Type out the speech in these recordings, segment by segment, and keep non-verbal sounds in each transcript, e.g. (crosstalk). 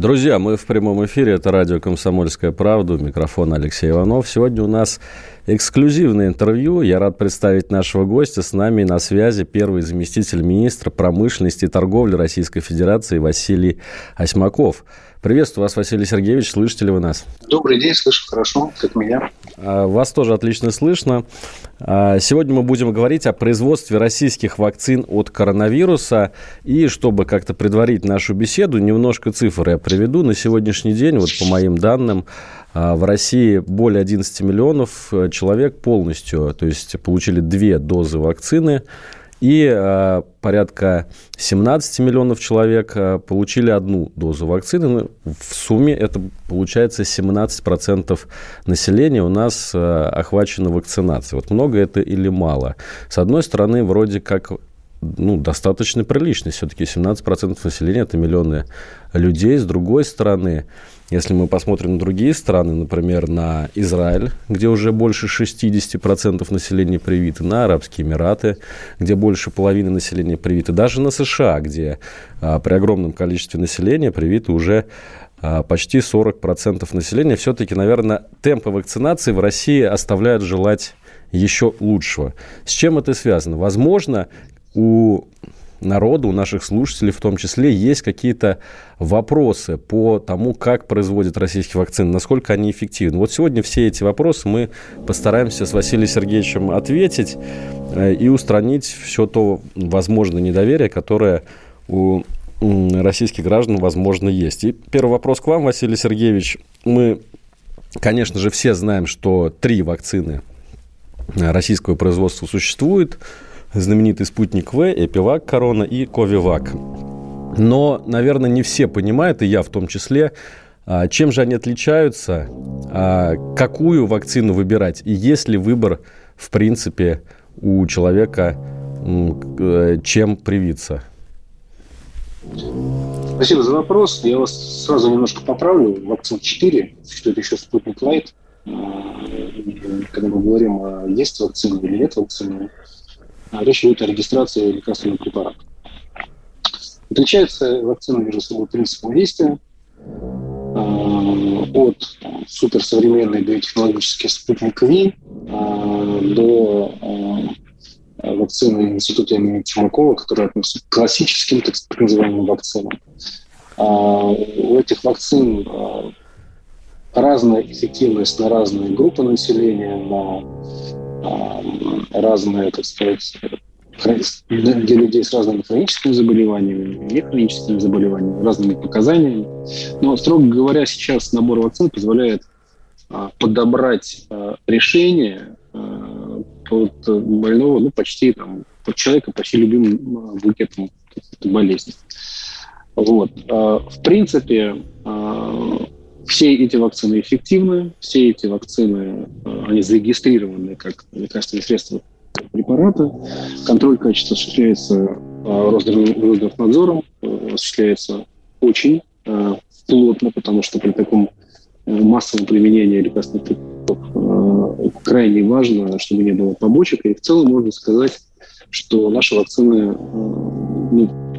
Друзья, мы в прямом эфире. Это радио «Комсомольская правда». У микрофона Алексей Иванов. Сегодня у нас эксклюзивное интервью. Я рад представить нашего гостя. С нами на связи первый заместитель министра промышленности и торговли Российской Федерации Василий Осьмаков. Приветствую вас, Василий Сергеевич. Слышите ли вы нас? Добрый день, слышу хорошо, как меня. А, вас тоже отлично слышно. А, сегодня мы будем говорить о производстве российских вакцин от коронавируса. И чтобы как-то предварить нашу беседу, немножко цифр я приведу. На сегодняшний день, вот по моим данным, а, в России более 11 миллионов э, человек полностью, то есть получили две дозы вакцины и э, порядка 17 миллионов человек э, получили одну дозу вакцины. Ну, в сумме это получается 17% населения у нас э, охвачено вакцинацией. Вот много это или мало? С одной стороны, вроде как ну, достаточно прилично. Все-таки 17% населения – это миллионы людей. С другой стороны, если мы посмотрим на другие страны, например, на Израиль, где уже больше 60% населения привиты, на Арабские Эмираты, где больше половины населения привиты, даже на США, где а, при огромном количестве населения привиты уже а, почти 40% населения, все-таки, наверное, темпы вакцинации в России оставляют желать еще лучшего. С чем это связано? Возможно, у народу, у наших слушателей в том числе, есть какие-то вопросы по тому, как производят российские вакцины, насколько они эффективны. Вот сегодня все эти вопросы мы постараемся с Василием Сергеевичем ответить э, и устранить все то возможное недоверие, которое у российских граждан, возможно, есть. И первый вопрос к вам, Василий Сергеевич. Мы, конечно же, все знаем, что три вакцины российского производства существует – знаменитый спутник В, Эпивак Корона и Ковивак. Но, наверное, не все понимают, и я в том числе, а, чем же они отличаются, а, какую вакцину выбирать, и есть ли выбор, в принципе, у человека, э, чем привиться. Спасибо за вопрос. Я вас сразу немножко поправлю. Вакцин 4, что это еще спутник Лайт. Когда мы говорим, а есть вакцина или нет вакцины, речь идет о регистрации лекарственного препарата. Отличается вакцина между собой принципом действия а, от суперсовременной биотехнологических спутник Ви а, до вакцины Института имени Тимакова, которая относится к классическим так называемым вакцинам. У этих вакцин разная эффективность на разные группы населения, на разные, так сказать, для людей с разными хроническими заболеваниями, нехроническими заболеваниями, разными показаниями. Но, строго говоря, сейчас набор вакцин позволяет а, подобрать а, решение а, под больного, ну, почти там, под человека почти любимым букетом болезни. Вот. В принципе, все эти вакцины эффективны, все эти вакцины, э, они зарегистрированы как лекарственные средства препарата. Контроль качества осуществляется э, Росздравнадзором, э, осуществляется очень плотно, потому что при таком массовом применении лекарственных препаратов крайне важно, чтобы не было побочек. И в целом можно сказать, что наши вакцины ну,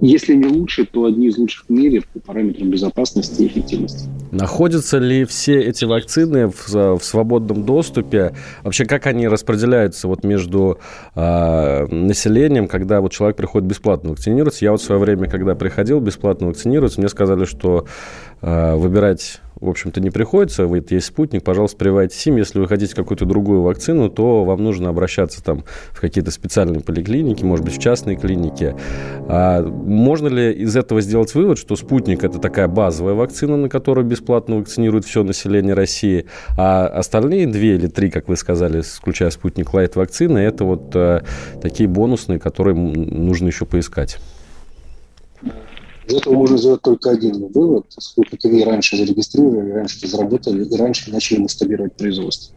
если не лучше, то одни из лучших в мире по параметрам безопасности и эффективности. Находятся ли все эти вакцины в, в свободном доступе? Вообще, как они распределяются вот между э, населением, когда вот человек приходит бесплатно вакцинироваться? Я вот в свое время, когда приходил бесплатно вакцинироваться, мне сказали, что э, выбирать в общем-то, не приходится. Вот есть спутник, пожалуйста, прививайте СИМ. Если вы хотите какую-то другую вакцину, то вам нужно обращаться там в какие-то специальные поликлиники, может быть, в частные клиники. А можно ли из этого сделать вывод, что спутник – это такая базовая вакцина, на которую бесплатно вакцинируют все население России, а остальные две или три, как вы сказали, включая спутник Лайт вакцины, это вот э, такие бонусные, которые нужно еще поискать? Из этого можно сделать только один вывод. Спутники Ви раньше зарегистрировали, раньше разработали и раньше начали масштабировать производство.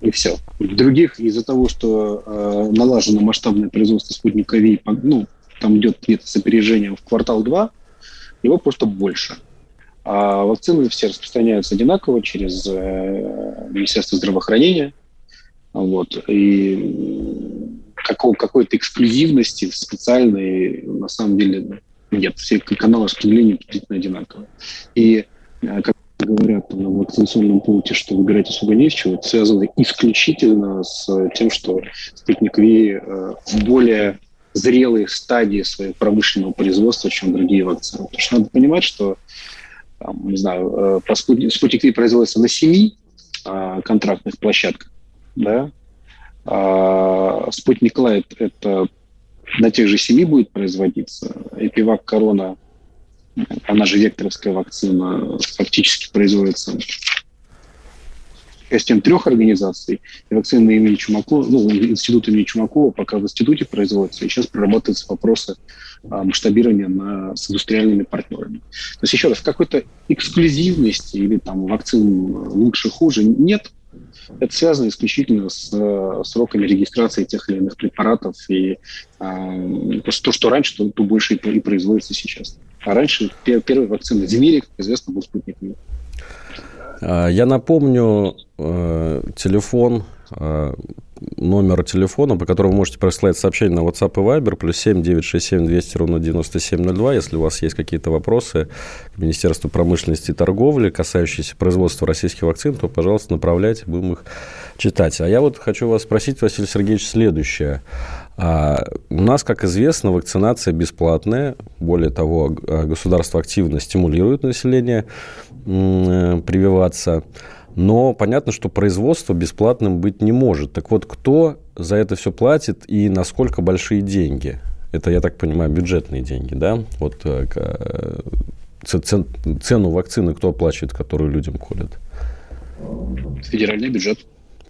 И все. Других из-за того, что э, налажено масштабное производство спутника Ви, ну, там идет где-то с в квартал 2, его просто больше. А вакцины все распространяются одинаково через э, Министерство здравоохранения. Вот. И какого, какой-то эксклюзивности специальной на самом деле нет. Все каналы распределения приблизительно одинаковые. И э, как говорят на вакцинационном пункте, что выбирать особо не из чего, это связано исключительно с тем, что спутник Ви э, более зрелые стадии своего промышленного производства, чем другие вакцины. Потому что надо понимать, что там, не знаю, э, спутник, спутник Ви производится на семи а, контрактных площадках, да, а спутник Лайт это на тех же семи будет производиться. Эпивак Корона, она же векторовская вакцина, фактически производится участием трех организаций. И вакцина имени Чумакова, ну, институт имени Чумакова пока в институте производится, и сейчас прорабатываются вопросы а, масштабирования на, с индустриальными партнерами. То есть, еще раз, какой-то эксклюзивности или там вакцин лучше, хуже нет. Это связано исключительно с э, сроками регистрации тех или иных препаратов и э, то, что раньше, то, то больше и, и производится сейчас. А раньше первые вакцины в мире, как известно, был спутник а, Я напомню э, телефон э, номер телефона, по которому вы можете присылать сообщение на WhatsApp и Viber, плюс 7 967 200 ровно 9702. Если у вас есть какие-то вопросы к Министерству промышленности и торговли, касающиеся производства российских вакцин, то, пожалуйста, направляйте, будем их читать. А я вот хочу вас спросить, Василий Сергеевич, следующее. А у нас, как известно, вакцинация бесплатная. Более того, государство активно стимулирует население э, прививаться. Но понятно, что производство бесплатным быть не может. Так вот, кто за это все платит и насколько большие деньги? Это, я так понимаю, бюджетные деньги, да? Вот э, цен, цену вакцины кто оплачивает, которую людям колят? Федеральный бюджет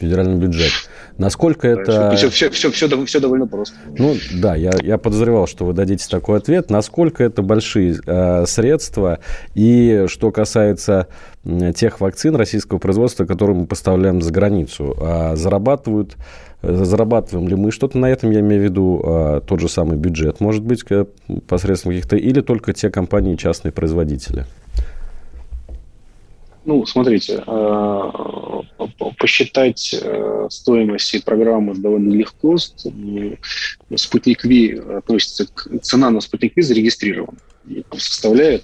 федеральный бюджет. Насколько это... Все, все, все, все, все довольно просто. Ну, да, я, я подозревал, что вы дадите такой ответ. Насколько это большие э, средства? И что касается тех вакцин российского производства, которые мы поставляем за границу, э, зарабатывают зарабатываем ли мы что-то на этом, я имею в виду э, тот же самый бюджет, может быть, посредством каких-то, или только те компании, частные производители? Ну, смотрите, э, посчитать э, стоимость программы довольно легко. Спутник Ви относится к... Цена на Спутник Ви зарегистрирована. И составляет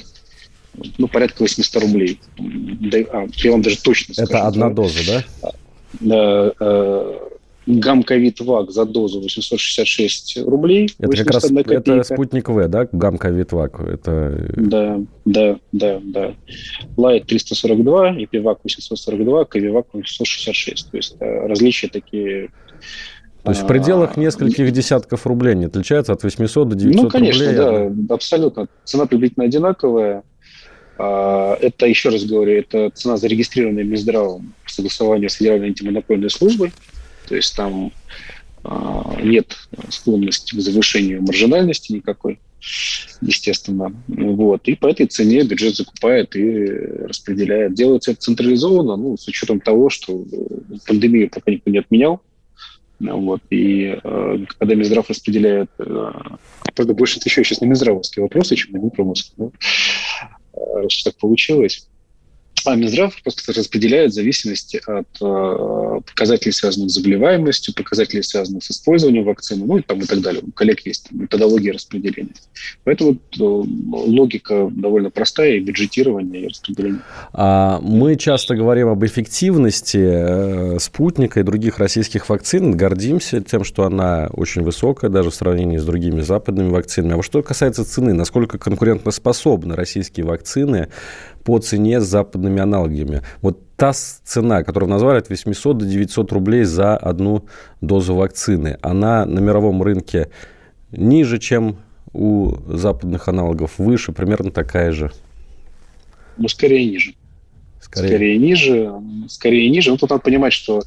ну, порядка 800 рублей. А, я вам даже точно скажу. Это одна доза, да? Да. Э, Гамковид ВАК за дозу 866 рублей. Это как раз это спутник В, да? Гамковид ВАК. Это... Да, да, да, да. Лайт 342, Эпивак 842, Ковивак 866. То есть э, различия такие то есть в пределах а, нескольких десятков рублей не отличается от 800 до 900 Ну, конечно, рублей. да, абсолютно. Цена приблизительно одинаковая. А, это, еще раз говорю, это цена зарегистрированная Минздравом в согласовании с Федеральной антимонопольной службой. То есть там а, нет склонности к завышению маржинальности никакой, естественно. Вот. И по этой цене бюджет закупает и распределяет. Делается это централизованно, ну, с учетом того, что пандемию пока никто не отменял. Вот. И э, когда Минздрав распределяет... Э, правда, больше еще сейчас не Минздравовские вопросы, чем на э, что так получилось. А Минздрав просто распределяет зависимости от э, показателей, связанных с заболеваемостью, показателей, связанных с использованием вакцины, ну и, там, и так далее. У коллег есть методология распределения. Поэтому э, логика довольно простая и бюджетирование, и распределение. А мы часто говорим об эффективности э, спутника и других российских вакцин, гордимся тем, что она очень высокая, даже в сравнении с другими западными вакцинами. А вот что касается цены, насколько конкурентоспособны российские вакцины по цене с западными аналогами. Вот та цена, которую назвали от 800 до 900 рублей за одну дозу вакцины, она на мировом рынке ниже, чем у западных аналогов, выше, примерно такая же? Ну, скорее ниже. Скорее, скорее ниже. Скорее ниже. Ну, тут надо понимать, что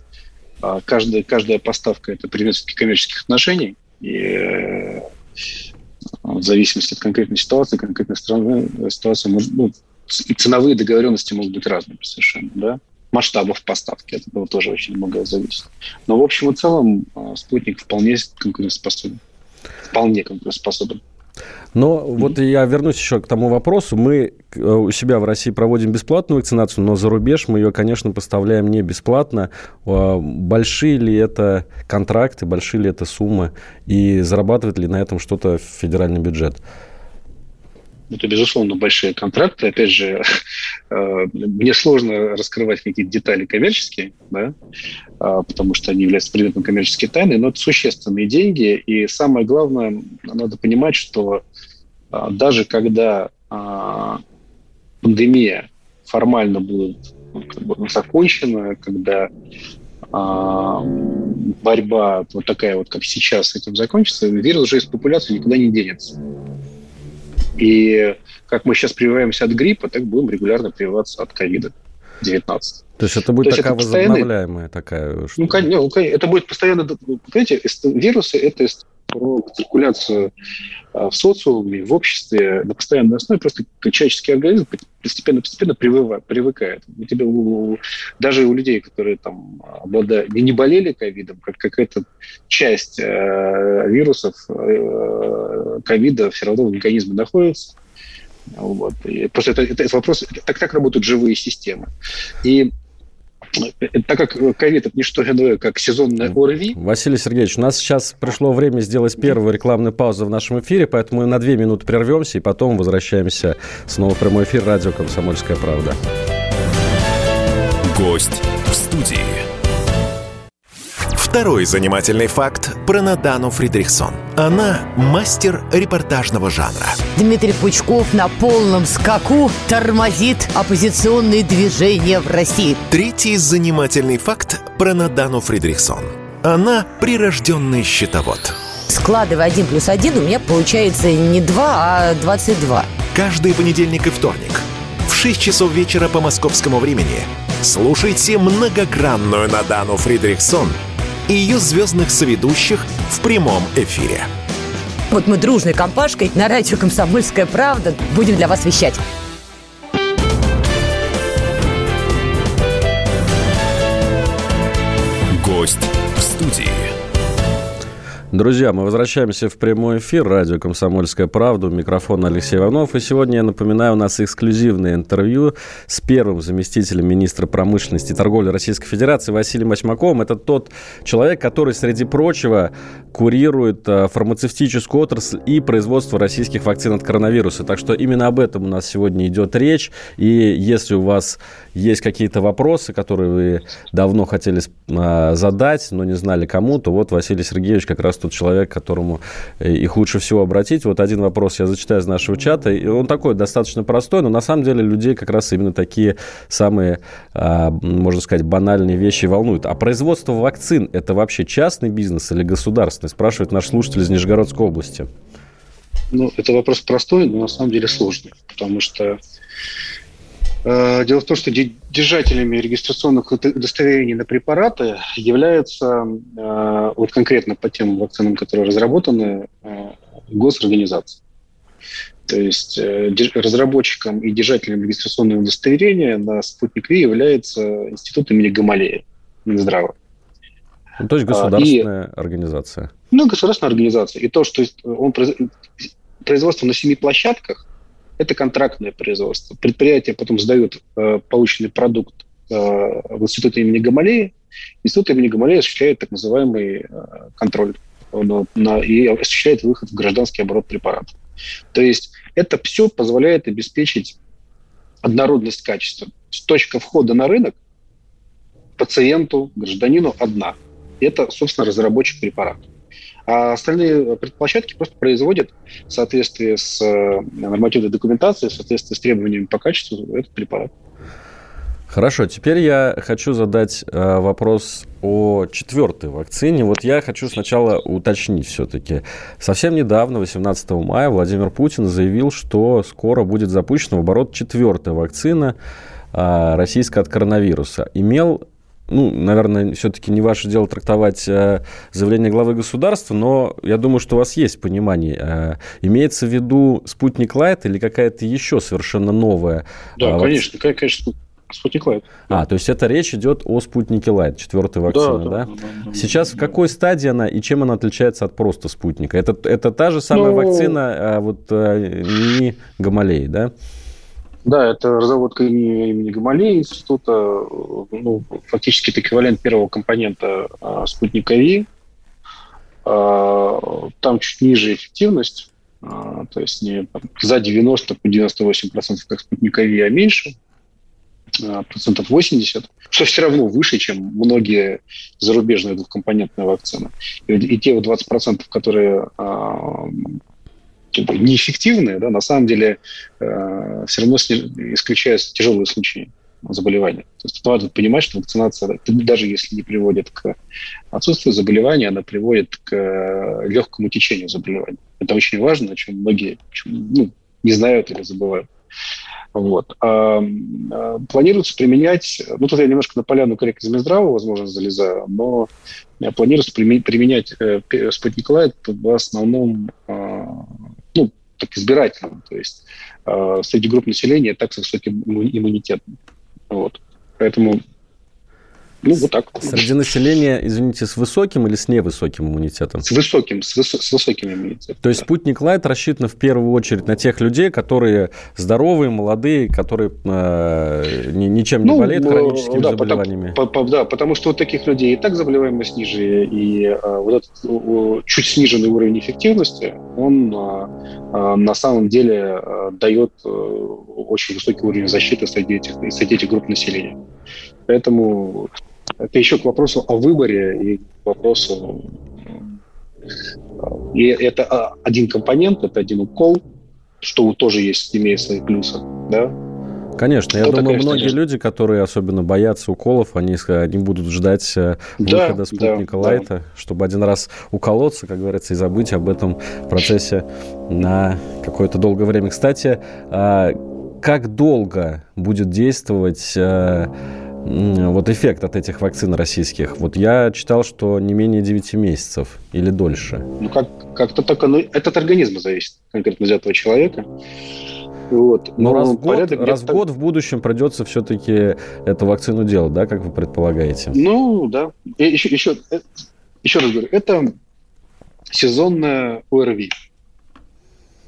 а, каждая, каждая поставка – это предмет коммерческих отношений. И э, в зависимости от конкретной ситуации, конкретной страны, ситуация может, ну, ценовые договоренности могут быть разными совершенно, да масштабов поставки. От этого тоже очень многое зависит. Но в общем и целом э, спутник вполне конкурентоспособен. Вполне конкурентоспособен. Но mm-hmm. вот я вернусь еще к тому вопросу. Мы э, у себя в России проводим бесплатную вакцинацию, но за рубеж мы ее, конечно, поставляем не бесплатно. А большие ли это контракты, большие ли это суммы, и зарабатывает ли на этом что-то федеральный бюджет? Это, безусловно, большие контракты. Опять же, (laughs) э, мне сложно раскрывать какие-то детали коммерческие, да, а, потому что они являются предметом коммерческой тайны, но это существенные деньги. И самое главное, надо понимать, что а, даже когда а, пандемия формально будет ну, как бы, закончена, когда борьба вот такая вот, как сейчас, этим закончится, вирус уже из популяции никуда не денется. И как мы сейчас прививаемся от гриппа, так будем регулярно прививаться от ковида. 19. То есть это будет То такая это возобновляемая такая... Что... Ну, конечно, это будет постоянно... Понимаете, вирусы – это про циркуляцию а, в социуме, в обществе на постоянной основе просто человеческий организм постепенно-постепенно привыкает. У тебя, у, даже у людей, которые там обладают, не, болели ковидом, как какая-то часть э, вирусов э, ковида все равно в организме находится. Вот. И просто это, это, это вопрос, так, так работают живые системы. И так как ковид это не что иное, как сезонное ОРВИ. Василий Сергеевич, у нас сейчас пришло время сделать первую рекламную паузу в нашем эфире, поэтому мы на две минуты прервемся и потом возвращаемся снова в прямой эфир радио «Комсомольская правда». Гость в студии. Второй занимательный факт про Надану Фридрихсон. Она мастер репортажного жанра. Дмитрий Пучков на полном скаку тормозит оппозиционные движения в России. Третий занимательный факт про Надану Фридрихсон. Она прирожденный счетовод. Складывая один плюс один, у меня получается не 2, а 22. Каждый понедельник и вторник в 6 часов вечера по московскому времени слушайте многогранную Надану Фридрихсон – и ее звездных соведущих в прямом эфире. Вот мы дружной компашкой на радио «Комсомольская правда» будем для вас вещать. Гость в студии. Друзья, мы возвращаемся в прямой эфир. Радио «Комсомольская правда». Микрофон Алексей Иванов. И сегодня, я напоминаю, у нас эксклюзивное интервью с первым заместителем министра промышленности и торговли Российской Федерации Василием Осьмаковым. Это тот человек, который, среди прочего, курирует э, фармацевтическую отрасль и производство российских вакцин от коронавируса. Так что именно об этом у нас сегодня идет речь. И если у вас есть какие-то вопросы, которые вы давно хотели э, задать, но не знали кому, то вот Василий Сергеевич как раз тот человек, к которому э, их лучше всего обратить. Вот один вопрос я зачитаю из нашего чата. И он такой достаточно простой, но на самом деле людей как раз именно такие самые, а, можно сказать, банальные вещи волнуют. А производство вакцин – это вообще частный бизнес или государственный? Спрашивает наш слушатель из Нижегородской области. Ну, это вопрос простой, но на самом деле сложный, потому что дело в том, что держателями регистрационных удостоверений на препараты являются э, вот конкретно по тем вакцинам, которые разработаны, э, госорганизации. То есть разработчиком и держателем регистрационного удостоверения на спутник Ви является институт имени Гамалея, Минздрава. Ну, то есть а, государственная и, организация. Ну, государственная организация. И то, что он производство на семи площадках, это контрактное производство. Предприятие потом сдает э, полученный продукт э, в институт имени Гамалеи. Институт имени Гамалеи осуществляет так называемый э, контроль на, на, и осуществляет выход в гражданский оборот препаратов. То есть это все позволяет обеспечить однородность качества. Точка входа на рынок пациенту, гражданину одна. Это, собственно, разработчик препарата. А остальные предплощадки просто производят в соответствии с э, нормативной документацией, в соответствии с требованиями по качеству этот препарат. Хорошо, теперь я хочу задать э, вопрос о четвертой вакцине. Вот я хочу сначала уточнить все-таки. Совсем недавно, 18 мая, Владимир Путин заявил, что скоро будет запущена в оборот четвертая вакцина э, российская от коронавируса. Имел ну, наверное, все-таки не ваше дело трактовать э, заявление главы государства, но я думаю, что у вас есть понимание. Э, имеется в виду спутник Лайт или какая-то еще совершенно новая? Да, а, конечно, вот... конечно, Спутник Лайт. А, то есть это речь идет о спутнике Лайт, четвертой вакцине, да? да? да, да, да Сейчас да, в какой стадии она и чем она отличается от просто спутника? Это, это та же самая ну, вакцина, а вот а, не Гамалеи, да? Да, это разработка имени Гамалеи института, ну, фактически это эквивалент первого компонента а, спутника Ви. А, там чуть ниже эффективность, а, то есть не там, за 90 по 98 процентов как спутника Ви, а меньше – Э, процентов 80, что все равно выше, чем многие зарубежные двухкомпонентные вакцины. И, и те вот 20 процентов, которые а, неэффективные, да, на самом деле э, все равно исключают тяжелые случаи заболевания. То есть надо понимать, что вакцинация, даже если не приводит к отсутствию заболевания, она приводит к э, легкому течению заболевания. Это очень важно, о чем многие ну, не знают или забывают. Вот. А, а, планируется применять, ну тут я немножко на поляну корректно Минздрава, возможно, залезаю, но планируется применять э, спутник Лайт в основном а, так избирательно, то есть а, среди групп населения так с высоким иммунитетом. Вот. Поэтому ну, вот так. Среди населения, извините, с высоким или с невысоким иммунитетом? С высоким, с, выс- с высоким иммунитетом. То есть спутник Лайт рассчитан в первую очередь на тех людей, которые здоровые, молодые, которые э, ничем не ну, болеют хроническими да, заболеваниями. Потому, по, да, потому что у таких людей и так заболеваемость ниже, и э, вот этот э, чуть сниженный уровень эффективности, он э, э, на самом деле э, дает э, очень высокий уровень защиты среди этих, среди этих групп населения. Поэтому это еще к вопросу о выборе и к вопросу... И это а, один компонент, это один укол, что тоже есть, имеет свои плюсы, да? Конечно, я думаю, конечно, многие конечно. люди, которые особенно боятся уколов, они, они будут ждать э, выхода да, спутника да, Лайта, да. чтобы один раз уколоться, как говорится, и забыть об этом процессе на какое-то долгое время. Кстати, а, как долго будет действовать э, вот эффект от этих вакцин российских? Вот я читал, что не менее 9 месяцев или дольше. Ну, как, как-то так оно... Это от организма зависит, конкретно из этого человека. Вот. Но, Но раз, в год, раз в год в будущем придется все-таки эту вакцину делать, да, как вы предполагаете? Ну, да. И еще, еще, э, еще раз говорю, это сезонная ОРВИ.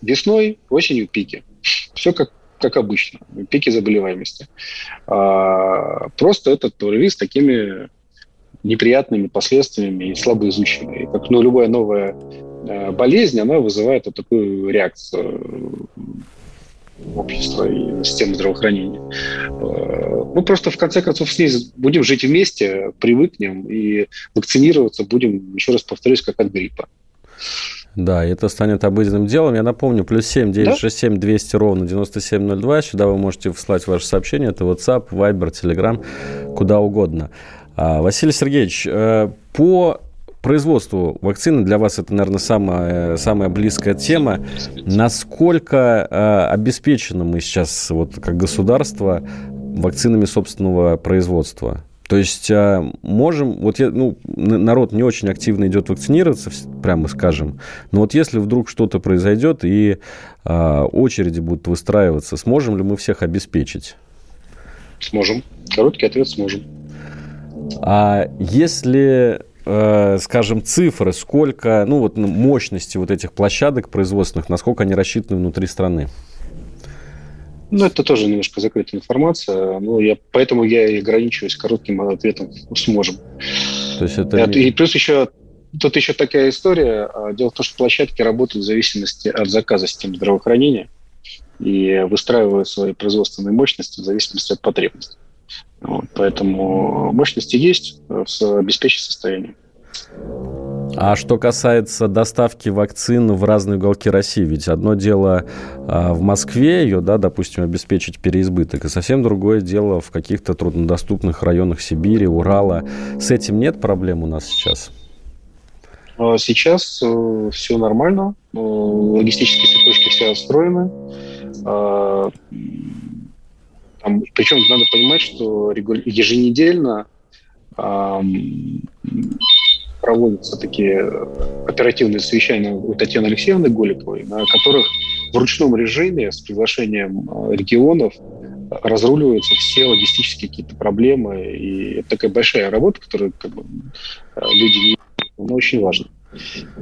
Весной, осенью пики. Все как как обычно, пики заболеваемости. А, просто этот ОРВИ с такими неприятными последствиями и слабо изученной. Как ну, любая новая э, болезнь, она вызывает вот такую реакцию общества и системы здравоохранения. Э, мы просто в конце концов с ней будем жить вместе, привыкнем и вакцинироваться будем, еще раз повторюсь, как от гриппа. Да, это станет обыденным делом. Я напомню, плюс 7 967 200 ровно 9702. Сюда вы можете вслать ваше сообщение. Это WhatsApp, Viber, Telegram, куда угодно. А, Василий Сергеевич, э, по производству вакцины для вас это, наверное, самая, самая близкая тема. Насколько э, обеспечены мы сейчас, вот, как государство, вакцинами собственного производства? То есть а, можем, вот я, ну, народ не очень активно идет вакцинироваться, прямо скажем, но вот если вдруг что-то произойдет и а, очереди будут выстраиваться, сможем ли мы всех обеспечить? Сможем. Короткий ответ сможем. А если э, скажем, цифры, сколько, ну вот мощности вот этих площадок производственных, насколько они рассчитаны внутри страны? Ну, это тоже немножко закрытая информация, но я, поэтому я и ограничиваюсь коротким ответом «сможем». То есть это... И плюс еще Тут еще такая история. А, дело в том, что площадки работают в зависимости от заказа системы здравоохранения и выстраивают свои производственные мощности в зависимости от потребностей. Вот, поэтому мощности есть в обеспеченном состоянии. А что касается доставки вакцин в разные уголки России, ведь одно дело а, в Москве ее, да, допустим, обеспечить переизбыток, и совсем другое дело в каких-то труднодоступных районах Сибири, Урала. С этим нет проблем у нас сейчас? А, сейчас э, все нормально, э, логистические цепочки все отстроены. Э, там, причем надо понимать, что еженедельно проводятся такие оперативные совещания у Татьяны Алексеевны Голиковой, на которых в ручном режиме с приглашением э, регионов разруливаются все логистические какие-то проблемы. И это такая большая работа, которую как бы, э, люди не но очень важно.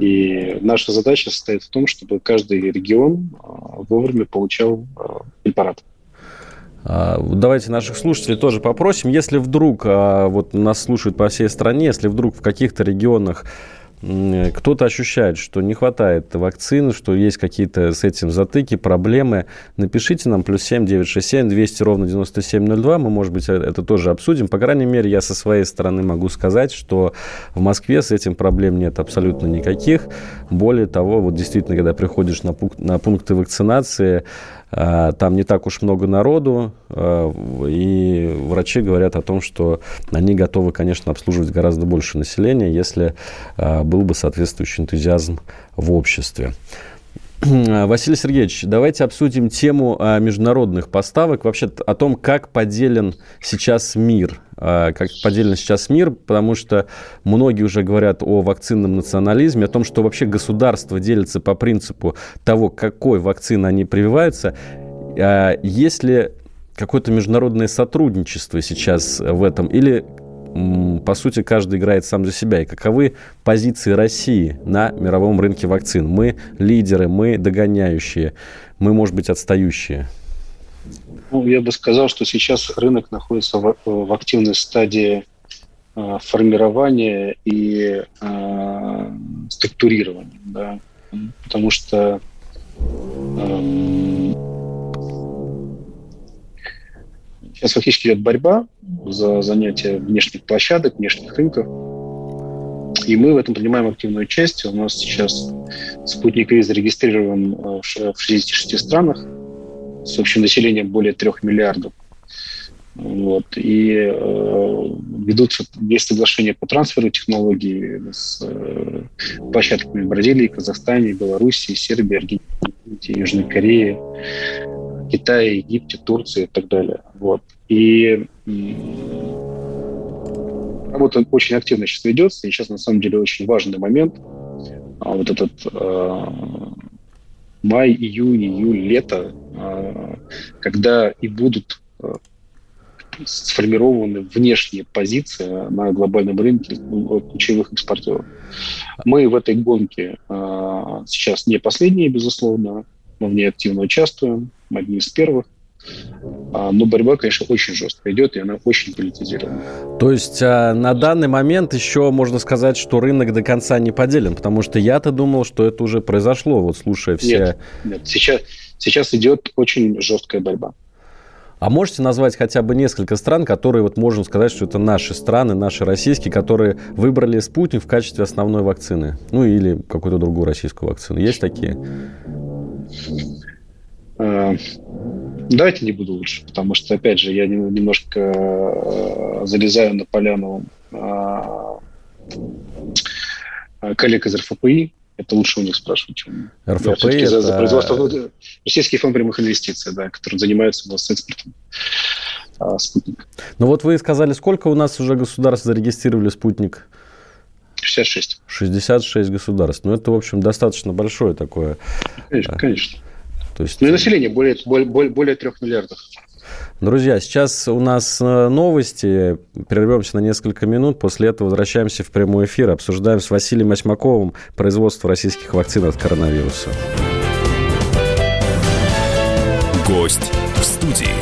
И наша задача состоит в том, чтобы каждый регион э, вовремя получал препарат. А, давайте наших слушателей тоже попросим. Если вдруг а, вот нас слушают по всей стране, если вдруг в каких-то регионах кто-то ощущает, что не хватает вакцины, что есть какие-то с этим затыки, проблемы, напишите нам плюс 7 967 200 ровно 9702. Мы, может быть, э, это тоже обсудим. По крайней мере, я со своей стороны могу сказать, что в Москве с этим проблем нет абсолютно никаких. Более того, вот действительно, когда приходишь на, пункт, на пункты вакцинации, там не так уж много народу, а, и врачи говорят о том, что они готовы, конечно, обслуживать гораздо больше населения, если а, был бы соответствующий энтузиазм в обществе. Василий Сергеевич, давайте обсудим тему международных поставок, вообще о том, как поделен сейчас мир, как поделен сейчас мир, потому что многие уже говорят о вакцинном национализме, о том, что вообще государство делится по принципу того, какой вакцины они прививаются. Есть ли какое-то международное сотрудничество сейчас в этом? Или по сути, каждый играет сам за себя. И каковы позиции России на мировом рынке вакцин? Мы лидеры, мы догоняющие, мы, может быть, отстающие. Ну, я бы сказал, что сейчас рынок находится в, в активной стадии э, формирования и э, структурирования, да, потому что э, сейчас фактически идет борьба за занятие внешних площадок, внешних рынков, и мы в этом принимаем активную часть. У нас сейчас спутник Ви зарегистрирован э, в 66 странах, с общим населением более трех миллиардов. Вот. И э, ведутся есть соглашения по трансферу технологий с э, площадками Бразилии, Казахстане, Белоруссии, Сербии, Аргентине, Южной Корее, Китае, Египте, Турции и так далее. Вот. И работа очень активно сейчас ведется, и сейчас на самом деле очень важный момент. А вот этот э, май, июнь, июль, лето, а, когда и будут а, сформированы внешние позиции на глобальном рынке ключевых экспортеров. Мы в этой гонке а, сейчас не последние, безусловно, мы в ней активно участвуем, мы одни из первых. Но борьба, конечно, очень жестко идет, и она очень политизирована. То есть на данный момент еще можно сказать, что рынок до конца не поделен, потому что я-то думал, что это уже произошло, вот слушая все... Нет, нет. Сейчас, сейчас идет очень жесткая борьба. А можете назвать хотя бы несколько стран, которые, вот можем сказать, что это наши страны, наши российские, которые выбрали спутник в качестве основной вакцины? Ну, или какую-то другую российскую вакцину. Есть такие? А, давайте не буду лучше, потому что, опять же, я немножко э, залезаю на поляну а, коллег из РФПИ, это лучше у них спрашивать, чем РФП это... за, за производство Российский фонд прямых инвестиций, да, который занимается у нас экспортом а, спутника. Ну вот вы сказали, сколько у нас уже государств зарегистрировали спутник? 66. 66 государств. Ну, это, в общем, достаточно большое такое. Конечно, конечно. То есть... Ну и население более, более, более 3 миллиардов. Друзья, сейчас у нас э, новости. Прервемся на несколько минут. После этого возвращаемся в прямой эфир. Обсуждаем с Василием Осьмаковым производство российских вакцин от коронавируса. Гость в студии.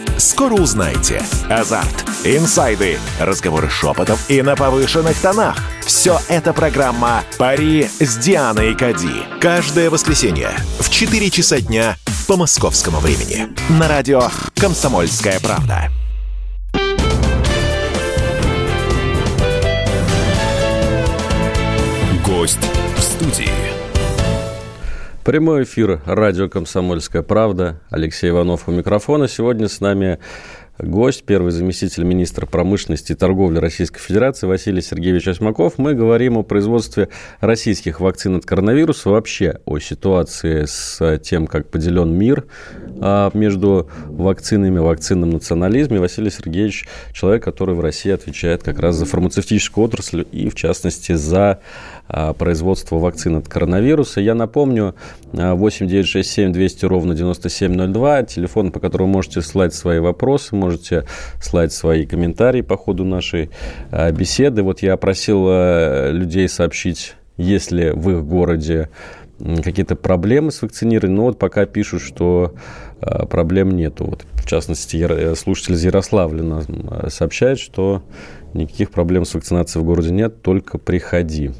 Скоро узнаете. Азарт, инсайды, разговоры шепотов и на повышенных тонах. Все это программа «Пари с Дианой Кади». Каждое воскресенье в 4 часа дня по московскому времени. На радио «Комсомольская правда». Гость в студии. Прямой эфир радио «Комсомольская правда». Алексей Иванов у микрофона. Сегодня с нами гость, первый заместитель министра промышленности и торговли Российской Федерации Василий Сергеевич Осьмаков. Мы говорим о производстве российских вакцин от коронавируса, вообще о ситуации с тем, как поделен мир а, между вакцинами, вакцинным национализме. Василий Сергеевич – человек, который в России отвечает как раз за фармацевтическую отрасль и, в частности, за а, производства вакцин от коронавируса. Я напомню, 8967 200 ровно 9702, телефон, по которому можете слать свои вопросы, можете слать свои комментарии по ходу нашей а, беседы. Вот я просил а, людей сообщить, если в их городе какие-то проблемы с вакцинированием, но вот пока пишут, что проблем нету. Вот, в частности, слушатель из Ярославля сообщает, что никаких проблем с вакцинацией в городе нет, только приходи.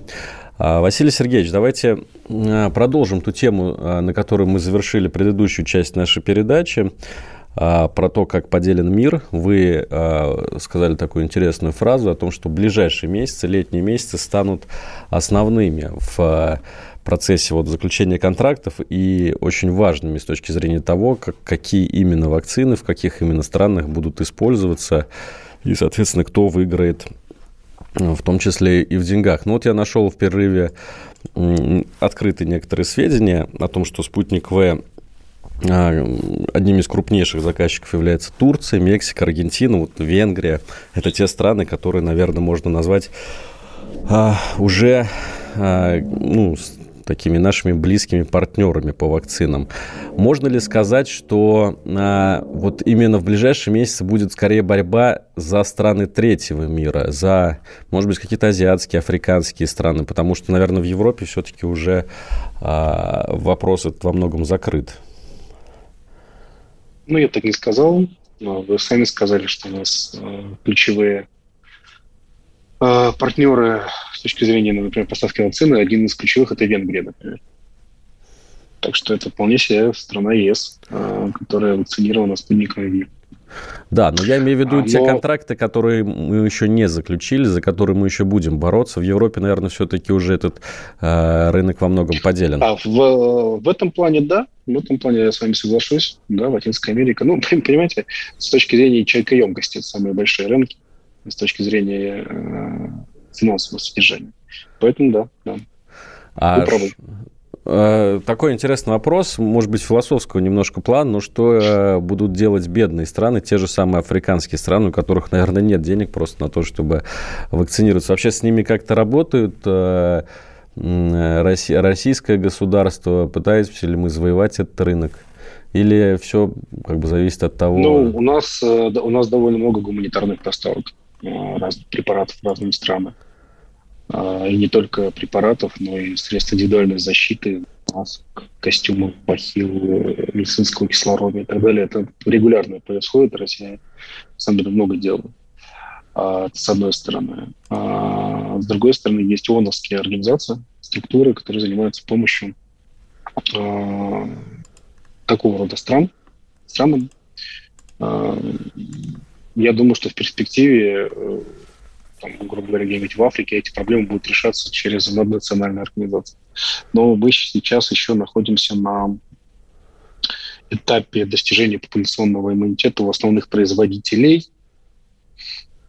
А, Василий Сергеевич, давайте а, продолжим ту тему, а, на которой мы завершили предыдущую часть нашей передачи про то, как поделен мир. Вы сказали такую интересную фразу о том, что ближайшие месяцы, летние месяцы станут основными в процессе вот заключения контрактов и очень важными с точки зрения того, как, какие именно вакцины, в каких именно странах будут использоваться и, соответственно, кто выиграет в том числе и в деньгах. Ну вот я нашел в перерыве открытые некоторые сведения о том, что спутник В а, одним из крупнейших заказчиков является Турция, Мексика, Аргентина, вот Венгрия. Это те страны, которые, наверное, можно назвать а, уже а, ну, такими нашими близкими партнерами по вакцинам. Можно ли сказать, что а, вот именно в ближайшие месяцы будет скорее борьба за страны третьего мира, за, может быть, какие-то азиатские, африканские страны, потому что, наверное, в Европе все-таки уже а, вопрос этот во многом закрыт. Ну, я так не сказал. Вы сами сказали, что у нас э, ключевые э, партнеры с точки зрения, например, поставки вакцины, один из ключевых – это Венгрия, например. Так что это вполне себе страна ЕС, которая вакцинирована спутником ВИ. Да, но я имею в виду а, те контракты, которые мы еще не заключили, за которые мы еще будем бороться. В Европе, наверное, все-таки уже этот э, рынок во многом поделен. А в, в этом плане да, в этом плане я с вами соглашусь. Да, Латинская Америка. Ну, (laughs) понимаете, с точки зрения человекоемкости это самые большие рынки, с точки зрения э, финансового содержания. Поэтому да, да. А э, такой интересный вопрос, может быть, философского немножко плана, но что э, будут делать бедные страны, те же самые африканские страны, у которых, наверное, нет денег просто на то, чтобы вакцинироваться. Вообще с ними как-то работают э, российское государство, пытаемся ли мы завоевать этот рынок? Или все как бы зависит от того... Ну, у нас, у нас довольно много гуманитарных поставок разных препаратов в разные страны. А, и не только препаратов, но и средств индивидуальной защиты, масок, костюмов, бахил, медицинского кислорода и так далее. Это регулярно происходит. Россия, на самом деле, много делает. С одной стороны. А с другой стороны, есть ООНовские организации, структуры, которые занимаются помощью а, такого рода стран, странам. А, я думаю, что в перспективе э, там, грубо говоря, где-нибудь в Африке, эти проблемы будут решаться через наднациональные организации. Но мы сейчас еще находимся на этапе достижения популяционного иммунитета у основных производителей.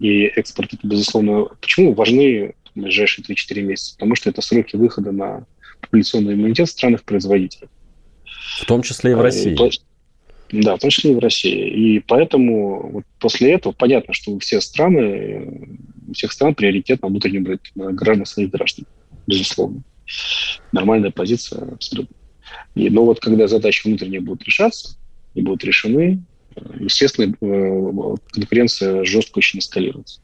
И экспорт это, безусловно, почему важны ближайшие 3-4 месяца? Потому что это сроки выхода на популяционный иммунитет в странах-производителей. В том числе и в э, России. Да, в том числе и в России. И поэтому вот после этого понятно, что все страны у всех стран приоритет на внутреннем рынке, на граждан своих граждан, безусловно. Нормальная позиция абсолютно. И, но вот когда задачи внутренние будут решаться и будут решены, естественно, э, конкуренция жестко очень эскалируется.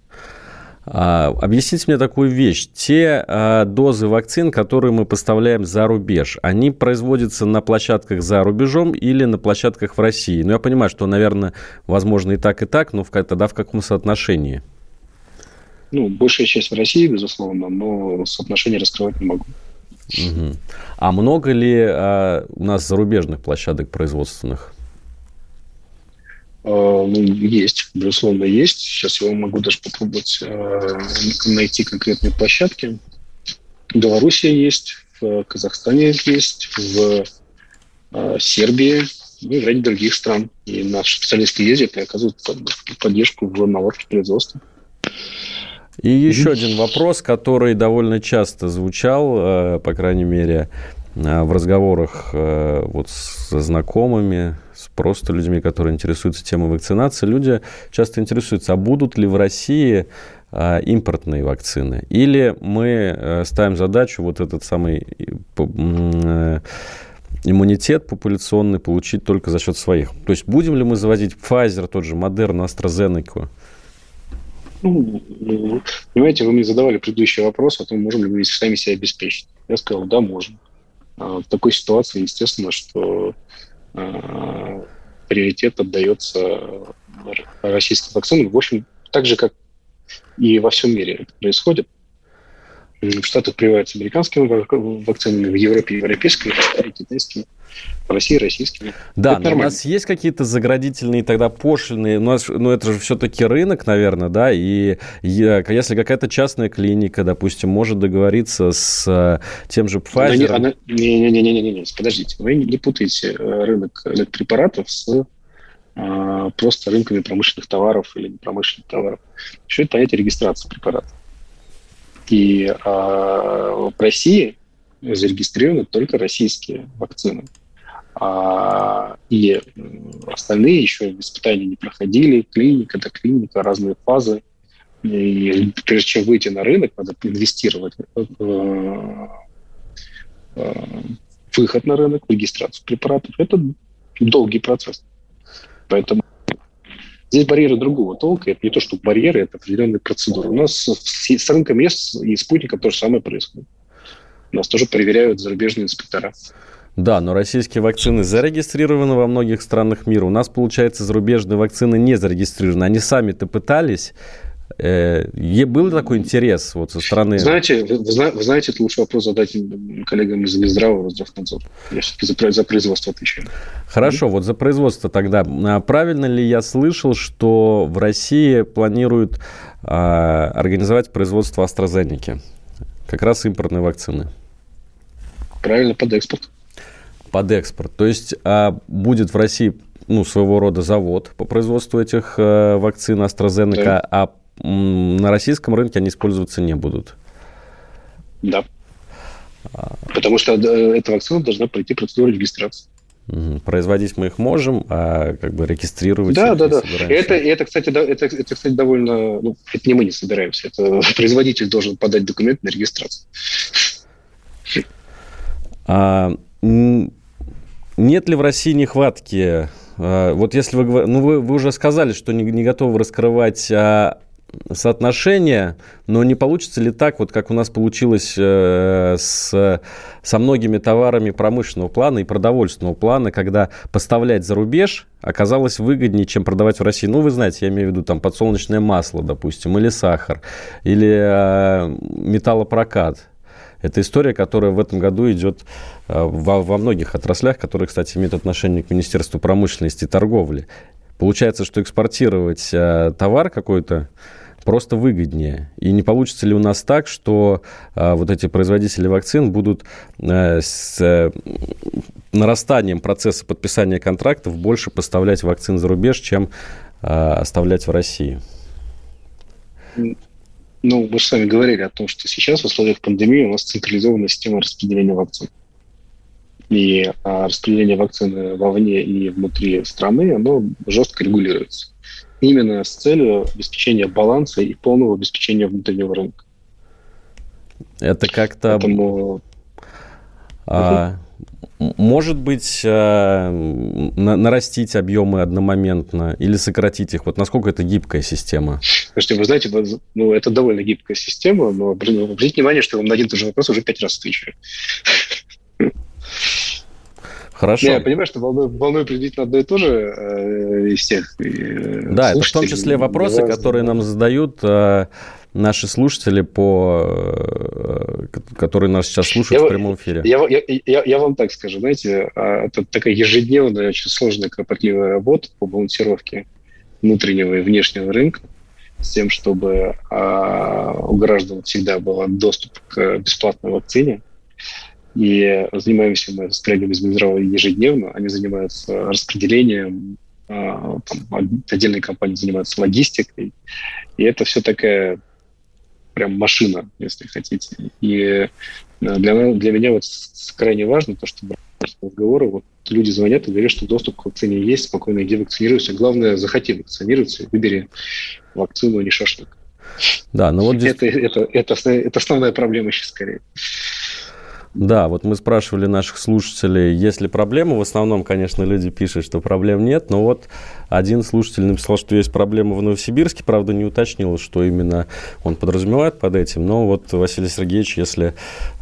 А, объясните мне такую вещь. Те а, дозы вакцин, которые мы поставляем за рубеж, они производятся на площадках за рубежом или на площадках в России? Ну, я понимаю, что, наверное, возможно и так, и так, но в, тогда в каком соотношении? Ну, большая часть в России, безусловно, но соотношение раскрывать не могу. Угу. А много ли а, у нас зарубежных площадок производственных? А, ну, есть, безусловно, есть. Сейчас я могу даже попробовать а, найти конкретные площадки. В Беларуси есть, в Казахстане есть, в а, Сербии ну, и в ряде других стран. И наши специалисты ездят и оказывают поддержку в наладке производства. И еще один вопрос, который довольно часто звучал, э, по крайней мере, э, в разговорах э, вот со знакомыми, с просто людьми, которые интересуются темой вакцинации. Люди часто интересуются, а будут ли в России импортные вакцины? Или мы ставим задачу вот этот самый иммунитет популяционный получить только за счет своих. То есть будем ли мы заводить Pfizer, тот же Moderna, AstraZeneca? Ну, понимаете, вы мне задавали предыдущий вопрос о том, можем ли мы сами себя обеспечить. Я сказал, да, можем. А в такой ситуации, естественно, что э, приоритет отдается российским вакцинам. В общем, так же, как и во всем мире это происходит. В Штатах прививаются американскими вакцинами, в Европе европейскими, в китайскими в России российскими. Да, это но нормально. у нас есть какие-то заградительные тогда пошлины, у нас, ну это же все-таки рынок, наверное, да, и если какая-то частная клиника, допустим, может договориться с э, тем же Pfizer... Не-не-не, подождите, вы не путаете э, рынок препаратов с а, просто рынками промышленных товаров или промышленных товаров. Еще это понятие регистрации препаратов. И а, в России зарегистрированы только российские вакцины. А, и остальные еще испытания не проходили, клиника до клиника, разные фазы. И прежде чем выйти на рынок, надо инвестировать в выход на рынок, регистрацию препаратов. Это долгий процесс. Поэтому здесь барьеры другого толка. Это не то, что барьеры, это определенные процедуры. У нас с рынком ЕС и спутником то же самое происходит. Нас тоже проверяют зарубежные инспектора. Да, но российские вакцины зарегистрированы во многих странах мира. У нас, получается, зарубежные вакцины не зарегистрированы. Они сами-то пытались. Э, был такой интерес вот со стороны... Знаете, вы, вы знаете, это лучше вопрос задать коллегам из Минздрава, Росздравнадзора. Я все-таки за, за производство отвечаю. Хорошо, mm-hmm. вот за производство тогда. А правильно ли я слышал, что в России планируют а, организовать производство AstraZeneca? Как раз импортные вакцины. Правильно, под экспорт под экспорт. То есть а, будет в России ну, своего рода завод по производству этих э, вакцин AstraZeneca, да. а на российском рынке они использоваться не будут. Да. Потому что эта вакцина должна пройти процедуру регистрации. Производить мы их можем, а как бы регистрировать. Да, да, да. Это, это, кстати, да, это, это, кстати, довольно. Ну, это не мы не собираемся. Это (laughs) производитель должен подать документ на регистрацию. А, нет ли в России нехватки? А, вот если вы, ну вы, вы уже сказали, что не, не готовы раскрывать а, соотношения, но не получится ли так, вот как у нас получилось э, с, со многими товарами промышленного плана и продовольственного плана, когда поставлять за рубеж оказалось выгоднее, чем продавать в России. Ну, вы знаете, я имею в виду там подсолнечное масло, допустим, или сахар, или э, металлопрокат. Это история, которая в этом году идет э, во, во многих отраслях, которые, кстати, имеют отношение к Министерству промышленности и торговли. Получается, что экспортировать э, товар какой-то просто выгоднее. И не получится ли у нас так, что а, вот эти производители вакцин будут а, с а, нарастанием процесса подписания контрактов больше поставлять вакцин за рубеж, чем оставлять в России? Ну, мы же с вами говорили о том, что сейчас в условиях пандемии у нас централизованная система распределения вакцин. И а, распределение вакцины вовне и внутри страны, оно жестко регулируется. Именно с целью обеспечения баланса и полного обеспечения внутреннего рынка. Это как-то... Поэтому... А, может быть, э, нарастить объемы одномоментно или сократить их? Вот насколько это гибкая система? Слушайте, вы знаете, ну, это довольно гибкая система, но обратите внимание, что вам на один и тот же вопрос уже пять раз отвечаю. Хорошо. Я понимаю, что волнует, волнует приблизительно одно и то же э, из всех. Э, да, это в том числе вопросы, которые нам задают э, наши слушатели, по, э, которые нас сейчас слушают я, в прямом эфире? Я, я, я, я вам так скажу, знаете, а, это такая ежедневная, очень сложная, кропотливая работа по балансировке внутреннего и внешнего рынка с тем, чтобы а, у граждан всегда был доступ к бесплатной вакцине. И занимаемся мы с коллегами из Минздрава ежедневно. Они занимаются распределением, а, там, отдельные компании занимаются логистикой. И это все такая прям машина, если хотите. И э, для, для меня вот крайне важно то, что разговоры, вот люди звонят и говорят, что доступ к вакцине есть, спокойно иди вакцинируйся. Главное, захоти вакцинироваться, выбери вакцину, а не шашлык. Да, но ну вот (laughs) здесь... это, это, это, это основная проблема сейчас скорее. Да, вот мы спрашивали наших слушателей, есть ли проблемы. В основном, конечно, люди пишут, что проблем нет. Но вот один слушатель написал, что есть проблема в Новосибирске. Правда, не уточнил, что именно он подразумевает под этим. Но вот, Василий Сергеевич, если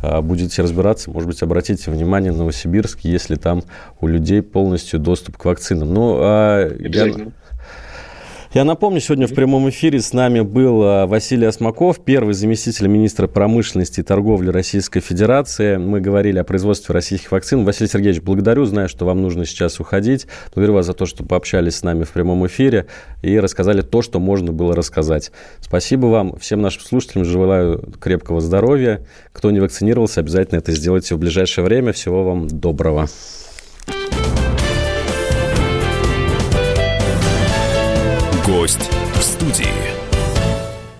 а, будете разбираться, может быть, обратите внимание на Новосибирск, если там у людей полностью доступ к вакцинам. Ну, а, я... Я напомню, сегодня в прямом эфире с нами был а, Василий Осмаков, первый заместитель министра промышленности и торговли Российской Федерации. Мы говорили о производстве российских вакцин. Василий Сергеевич, благодарю. Знаю, что вам нужно сейчас уходить. Благодарю вас за то, что пообщались с нами в прямом эфире и рассказали то, что можно было рассказать. Спасибо вам. Всем нашим слушателям желаю крепкого здоровья. Кто не вакцинировался, обязательно это сделайте в ближайшее время. Всего вам доброго. Гость в студии.